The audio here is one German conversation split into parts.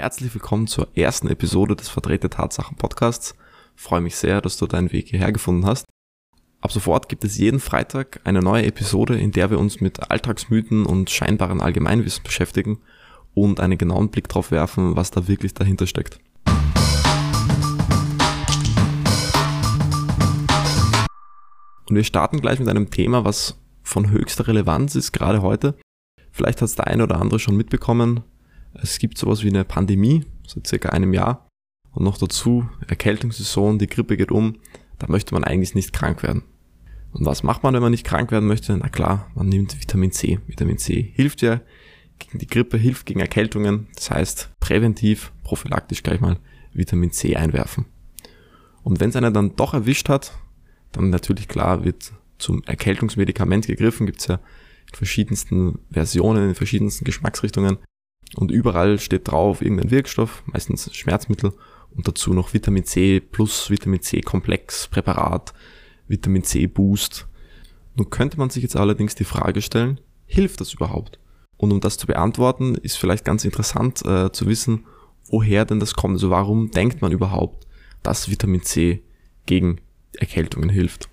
Herzlich willkommen zur ersten Episode des Verdrehte Tatsachen Podcasts. freue mich sehr, dass du deinen Weg hierher gefunden hast. Ab sofort gibt es jeden Freitag eine neue Episode, in der wir uns mit Alltagsmythen und scheinbaren Allgemeinwissen beschäftigen und einen genauen Blick darauf werfen, was da wirklich dahinter steckt. Und wir starten gleich mit einem Thema, was von höchster Relevanz ist, gerade heute. Vielleicht hat es der eine oder andere schon mitbekommen. Es gibt sowas wie eine Pandemie, seit circa einem Jahr. Und noch dazu Erkältungssaison, die Grippe geht um. Da möchte man eigentlich nicht krank werden. Und was macht man, wenn man nicht krank werden möchte? Na klar, man nimmt Vitamin C. Vitamin C hilft ja gegen die Grippe, hilft gegen Erkältungen. Das heißt, präventiv, prophylaktisch gleich mal Vitamin C einwerfen. Und wenn es einen dann doch erwischt hat, dann natürlich klar wird zum Erkältungsmedikament gegriffen. Gibt es ja in verschiedensten Versionen, in verschiedensten Geschmacksrichtungen. Und überall steht drauf irgendein Wirkstoff, meistens Schmerzmittel und dazu noch Vitamin C plus Vitamin C Komplex, Präparat, Vitamin C Boost. Nun könnte man sich jetzt allerdings die Frage stellen, hilft das überhaupt? Und um das zu beantworten, ist vielleicht ganz interessant äh, zu wissen, woher denn das kommt. Also warum denkt man überhaupt, dass Vitamin C gegen Erkältungen hilft?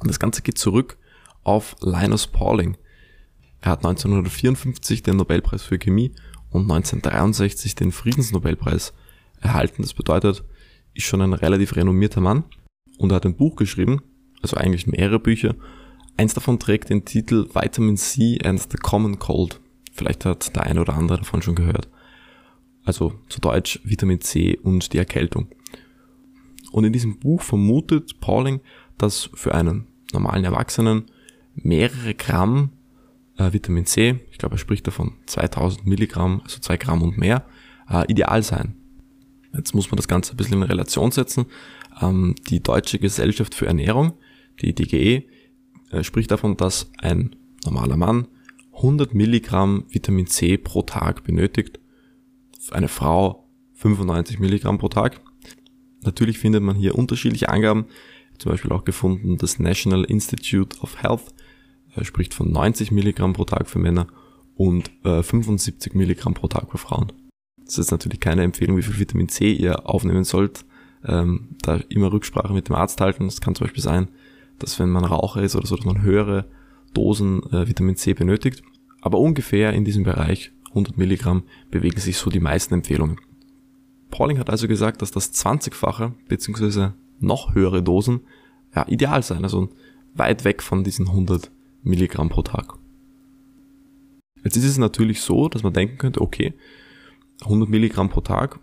Und das Ganze geht zurück auf Linus Pauling. Er hat 1954 den Nobelpreis für Chemie und 1963 den Friedensnobelpreis erhalten. Das bedeutet, ist schon ein relativ renommierter Mann und er hat ein Buch geschrieben, also eigentlich mehrere Bücher. Eins davon trägt den Titel Vitamin C and the Common Cold. Vielleicht hat der eine oder andere davon schon gehört. Also zu Deutsch Vitamin C und die Erkältung. Und in diesem Buch vermutet Pauling, dass für einen normalen Erwachsenen mehrere Gramm äh, Vitamin C, ich glaube, er spricht davon 2000 Milligramm, also zwei Gramm und mehr, äh, ideal sein. Jetzt muss man das Ganze ein bisschen in Relation setzen. Ähm, die Deutsche Gesellschaft für Ernährung, die DGE, äh, spricht davon, dass ein normaler Mann 100 Milligramm Vitamin C pro Tag benötigt. Eine Frau 95 Milligramm pro Tag. Natürlich findet man hier unterschiedliche Angaben. Zum Beispiel auch gefunden das National Institute of Health er spricht von 90 Milligramm pro Tag für Männer und äh, 75 Milligramm pro Tag für Frauen. Das ist natürlich keine Empfehlung, wie viel Vitamin C ihr aufnehmen sollt. Ähm, da immer Rücksprache mit dem Arzt halten. Das kann zum Beispiel sein, dass wenn man Raucher ist oder so, dass man höhere Dosen äh, Vitamin C benötigt. Aber ungefähr in diesem Bereich 100 Milligramm bewegen sich so die meisten Empfehlungen. Pauling hat also gesagt, dass das 20-fache bzw. noch höhere Dosen ja, ideal sein, also weit weg von diesen 100 Milligramm pro Tag. Jetzt ist es natürlich so, dass man denken könnte, okay, 100 Milligramm pro Tag,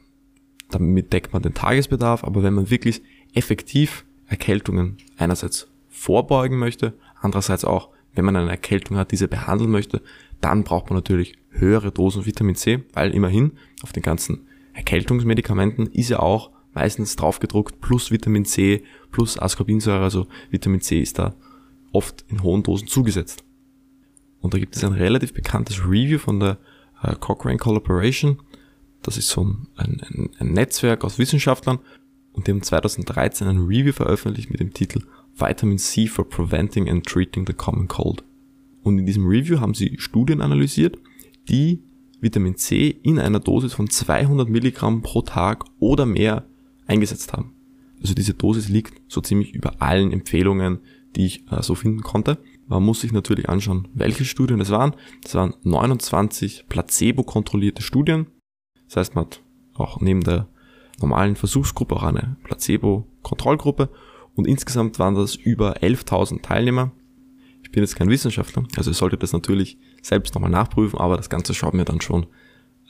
damit deckt man den Tagesbedarf, aber wenn man wirklich effektiv Erkältungen einerseits vorbeugen möchte, andererseits auch, wenn man eine Erkältung hat, diese behandeln möchte, dann braucht man natürlich höhere Dosen Vitamin C, weil immerhin auf den ganzen Erkältungsmedikamenten ist ja auch meistens draufgedruckt plus Vitamin C plus Ascorbinsäure, also Vitamin C ist da oft in hohen Dosen zugesetzt. Und da gibt es ein relativ bekanntes Review von der äh, Cochrane Collaboration. Das ist so ein, ein, ein Netzwerk aus Wissenschaftlern und die haben 2013 ein Review veröffentlicht mit dem Titel Vitamin C for Preventing and Treating the Common Cold. Und in diesem Review haben sie Studien analysiert, die Vitamin C in einer Dosis von 200 Milligramm pro Tag oder mehr eingesetzt haben. Also diese Dosis liegt so ziemlich über allen Empfehlungen, die ich äh, so finden konnte. Man muss sich natürlich anschauen, welche Studien es waren. Das waren 29 placebo-kontrollierte Studien. Das heißt, man hat auch neben der normalen Versuchsgruppe auch eine Placebo-Kontrollgruppe und insgesamt waren das über 11.000 Teilnehmer. Ich bin jetzt kein Wissenschaftler, also ihr solltet das natürlich selbst nochmal nachprüfen, aber das Ganze schaut mir dann schon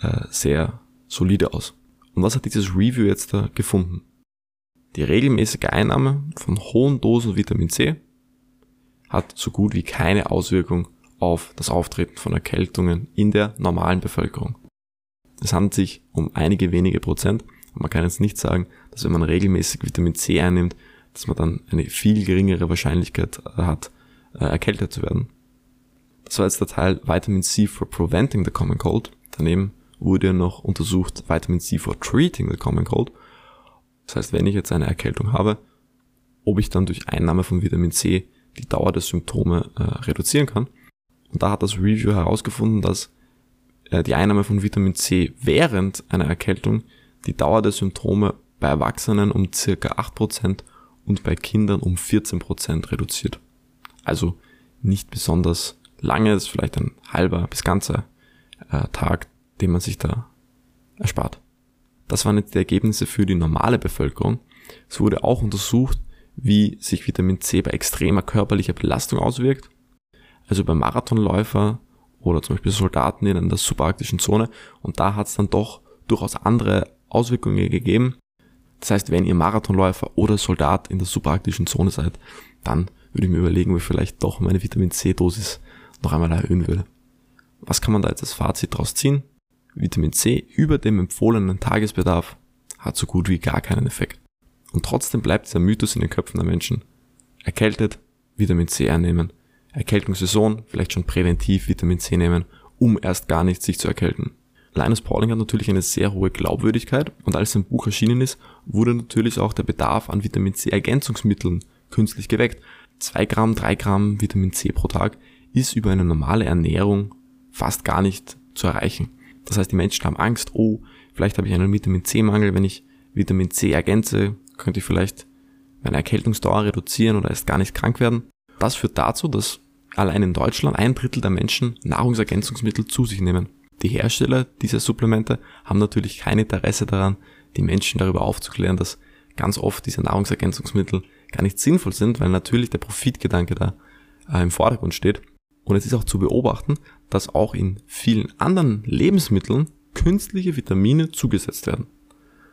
äh, sehr solide aus. Und was hat dieses Review jetzt da gefunden? Die regelmäßige Einnahme von hohen Dosen Vitamin C hat so gut wie keine Auswirkung auf das Auftreten von Erkältungen in der normalen Bevölkerung. Es handelt sich um einige wenige Prozent und man kann jetzt nicht sagen, dass wenn man regelmäßig Vitamin C einnimmt, dass man dann eine viel geringere Wahrscheinlichkeit äh, hat, äh, erkältet zu werden. Das war jetzt der Teil Vitamin C for Preventing the Common Cold. Daneben wurde noch untersucht Vitamin C for Treating the Common Cold. Das heißt, wenn ich jetzt eine Erkältung habe, ob ich dann durch Einnahme von Vitamin C die Dauer der Symptome äh, reduzieren kann. Und da hat das Review herausgefunden, dass äh, die Einnahme von Vitamin C während einer Erkältung die Dauer der Symptome bei Erwachsenen um circa 8% und bei Kindern um 14% reduziert. Also nicht besonders lange, ist vielleicht ein halber bis ganzer äh, Tag, den man sich da erspart. Das waren jetzt die Ergebnisse für die normale Bevölkerung. Es wurde auch untersucht, wie sich Vitamin C bei extremer körperlicher Belastung auswirkt. Also bei Marathonläufer oder zum Beispiel Soldaten in der subarktischen Zone. Und da hat es dann doch durchaus andere Auswirkungen gegeben. Das heißt, wenn ihr Marathonläufer oder Soldat in der subarktischen Zone seid, dann würde ich mir überlegen, ob ich vielleicht doch meine Vitamin C-Dosis noch einmal erhöhen würde. Was kann man da jetzt als Fazit draus ziehen? Vitamin C über dem empfohlenen Tagesbedarf hat so gut wie gar keinen Effekt. Und trotzdem bleibt dieser Mythos in den Köpfen der Menschen. Erkältet, Vitamin C einnehmen. Erkältungssaison, vielleicht schon präventiv Vitamin C nehmen, um erst gar nicht sich zu erkälten. Linus Pauling hat natürlich eine sehr hohe Glaubwürdigkeit und als sein Buch erschienen ist, wurde natürlich auch der Bedarf an Vitamin C Ergänzungsmitteln künstlich geweckt. 2 Gramm, 3 Gramm Vitamin C pro Tag ist über eine normale Ernährung fast gar nicht zu erreichen. Das heißt, die Menschen haben Angst, oh, vielleicht habe ich einen Vitamin C Mangel, wenn ich Vitamin C ergänze, könnte ich vielleicht meine Erkältungsdauer reduzieren oder erst gar nicht krank werden. Das führt dazu, dass allein in Deutschland ein Drittel der Menschen Nahrungsergänzungsmittel zu sich nehmen. Die Hersteller dieser Supplemente haben natürlich kein Interesse daran, die Menschen darüber aufzuklären, dass ganz oft diese Nahrungsergänzungsmittel gar nicht sinnvoll sind, weil natürlich der Profitgedanke da äh, im Vordergrund steht. Und es ist auch zu beobachten, dass auch in vielen anderen Lebensmitteln künstliche Vitamine zugesetzt werden.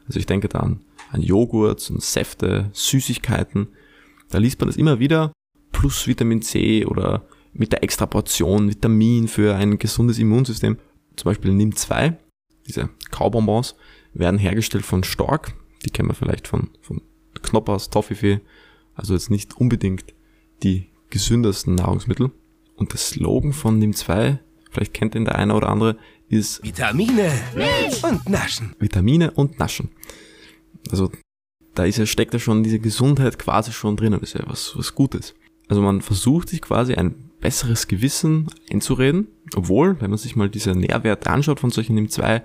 Also ich denke da an, an Joghurt und Säfte, Süßigkeiten. Da liest man das immer wieder, plus Vitamin C oder mit der extra Portion Vitamin für ein gesundes Immunsystem zum Beispiel NIM2, diese Kaubonbons, werden hergestellt von Stork. Die kennen wir vielleicht von, von Knoppers, Toffifee. Also jetzt nicht unbedingt die gesündesten Nahrungsmittel. Und der Slogan von NIM2, vielleicht kennt den der eine oder andere, ist Vitamine und Naschen. Vitamine und Naschen. Also da ist ja, steckt ja schon diese Gesundheit quasi schon drinnen. Das ist ja was, was Gutes. Also man versucht sich quasi ein besseres Gewissen einzureden, obwohl, wenn man sich mal diese Nährwerte anschaut von solchen NIM2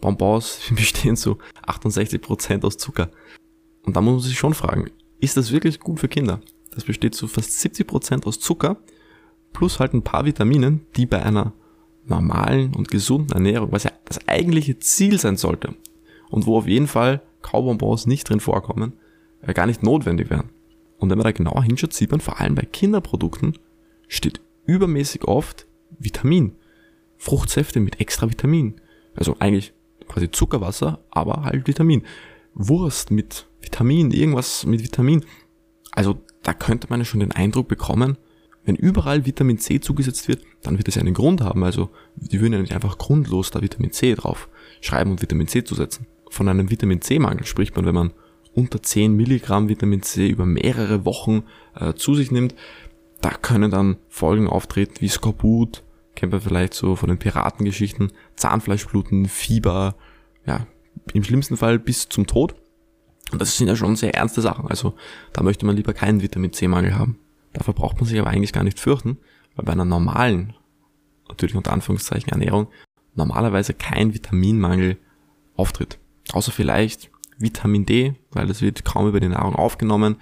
Bonbons, die bestehen so 68% aus Zucker. Und da muss man sich schon fragen, ist das wirklich gut für Kinder? Das besteht zu fast 70% aus Zucker, plus halt ein paar Vitaminen, die bei einer normalen und gesunden Ernährung, was ja das eigentliche Ziel sein sollte, und wo auf jeden Fall Kaubonbons nicht drin vorkommen, äh, gar nicht notwendig wären. Und wenn man da genauer hinschaut, sieht man vor allem bei Kinderprodukten steht übermäßig oft Vitamin. Fruchtsäfte mit extra Vitamin. Also eigentlich quasi Zuckerwasser, aber halt Vitamin. Wurst mit Vitamin, irgendwas mit Vitamin. Also da könnte man ja schon den Eindruck bekommen, wenn überall Vitamin C zugesetzt wird, dann wird es ja einen Grund haben. Also die würden ja nicht einfach grundlos da Vitamin C drauf schreiben und Vitamin C zusetzen. Von einem Vitamin C-Mangel spricht man, wenn man unter 10 Milligramm Vitamin C über mehrere Wochen äh, zu sich nimmt, da können dann Folgen auftreten wie Skorbut, kennt man vielleicht so von den Piratengeschichten, Zahnfleischbluten, Fieber, ja, im schlimmsten Fall bis zum Tod. Und das sind ja schon sehr ernste Sachen. Also da möchte man lieber keinen Vitamin C-Mangel haben. Dafür braucht man sich aber eigentlich gar nicht fürchten, weil bei einer normalen, natürlich unter Anführungszeichen Ernährung, normalerweise kein Vitaminmangel auftritt. Außer vielleicht Vitamin D, weil das wird kaum über die Nahrung aufgenommen.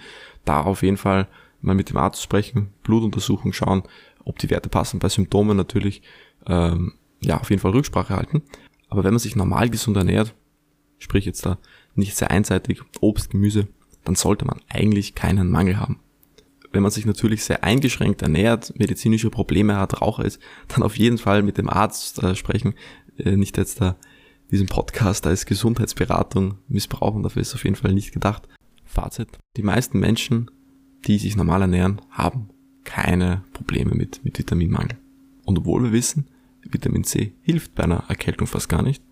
Da auf jeden Fall mal mit dem Arzt sprechen, Blutuntersuchung schauen, ob die Werte passen. Bei Symptomen natürlich, ähm, ja, auf jeden Fall Rücksprache halten. Aber wenn man sich normal gesund ernährt, sprich jetzt da nicht sehr einseitig Obst, Gemüse, dann sollte man eigentlich keinen Mangel haben. Wenn man sich natürlich sehr eingeschränkt ernährt, medizinische Probleme hat, Raucher ist, dann auf jeden Fall mit dem Arzt äh, sprechen, äh, nicht jetzt da diesen Podcast als Gesundheitsberatung missbrauchen, dafür ist auf jeden Fall nicht gedacht. Fazit. Die meisten Menschen die sich normal ernähren, haben keine Probleme mit, mit Vitaminmangel. Und obwohl wir wissen, Vitamin C hilft bei einer Erkältung fast gar nicht,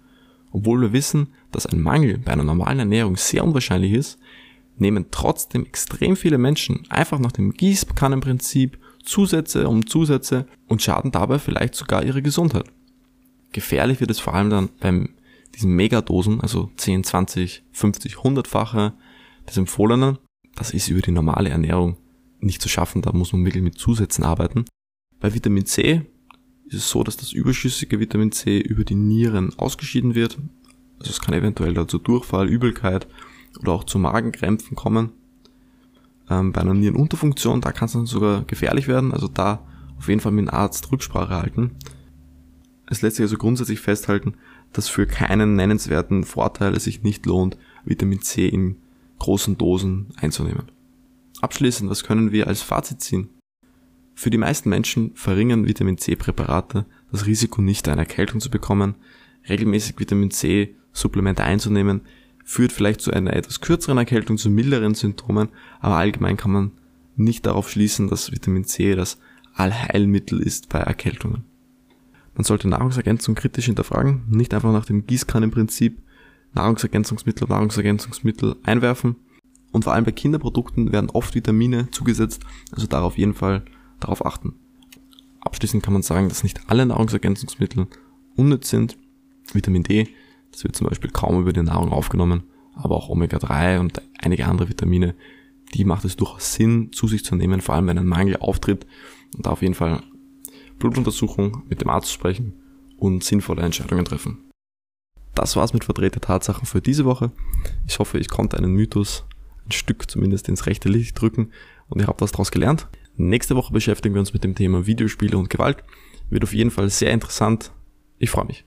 obwohl wir wissen, dass ein Mangel bei einer normalen Ernährung sehr unwahrscheinlich ist, nehmen trotzdem extrem viele Menschen einfach nach dem Gießkannenprinzip Zusätze um Zusätze und schaden dabei vielleicht sogar ihre Gesundheit. Gefährlich wird es vor allem dann beim diesen Megadosen, also 10, 20, 50, 100-fache des empfohlenen, das ist über die normale Ernährung nicht zu schaffen, da muss man wirklich mit Zusätzen arbeiten. Bei Vitamin C ist es so, dass das überschüssige Vitamin C über die Nieren ausgeschieden wird. Also es kann eventuell dazu Durchfall, Übelkeit oder auch zu Magenkrämpfen kommen. Ähm, bei einer Nierenunterfunktion, da kann es dann sogar gefährlich werden. Also da auf jeden Fall mit dem Arzt Rücksprache halten. Es lässt sich also grundsätzlich festhalten, dass für keinen nennenswerten Vorteil es sich nicht lohnt, Vitamin C in großen Dosen einzunehmen. Abschließend, was können wir als Fazit ziehen? Für die meisten Menschen verringern Vitamin C Präparate das Risiko nicht eine Erkältung zu bekommen. Regelmäßig Vitamin C Supplemente einzunehmen führt vielleicht zu einer etwas kürzeren Erkältung, zu milderen Symptomen, aber allgemein kann man nicht darauf schließen, dass Vitamin C das Allheilmittel ist bei Erkältungen. Man sollte Nahrungsergänzung kritisch hinterfragen, nicht einfach nach dem Gießkannenprinzip Nahrungsergänzungsmittel, Nahrungsergänzungsmittel einwerfen. Und vor allem bei Kinderprodukten werden oft Vitamine zugesetzt, also darauf jeden Fall darauf achten. Abschließend kann man sagen, dass nicht alle Nahrungsergänzungsmittel unnütz sind. Vitamin D, das wird zum Beispiel kaum über die Nahrung aufgenommen, aber auch Omega-3 und einige andere Vitamine, die macht es durchaus Sinn, zu sich zu nehmen, vor allem wenn ein Mangel auftritt und da auf jeden Fall Blutuntersuchung mit dem Arzt sprechen und sinnvolle Entscheidungen treffen. Das war's mit verdrehte Tatsachen für diese Woche. Ich hoffe, ich konnte einen Mythos ein Stück zumindest ins rechte Licht drücken und ihr habt was daraus gelernt. Nächste Woche beschäftigen wir uns mit dem Thema Videospiele und Gewalt. Wird auf jeden Fall sehr interessant. Ich freue mich.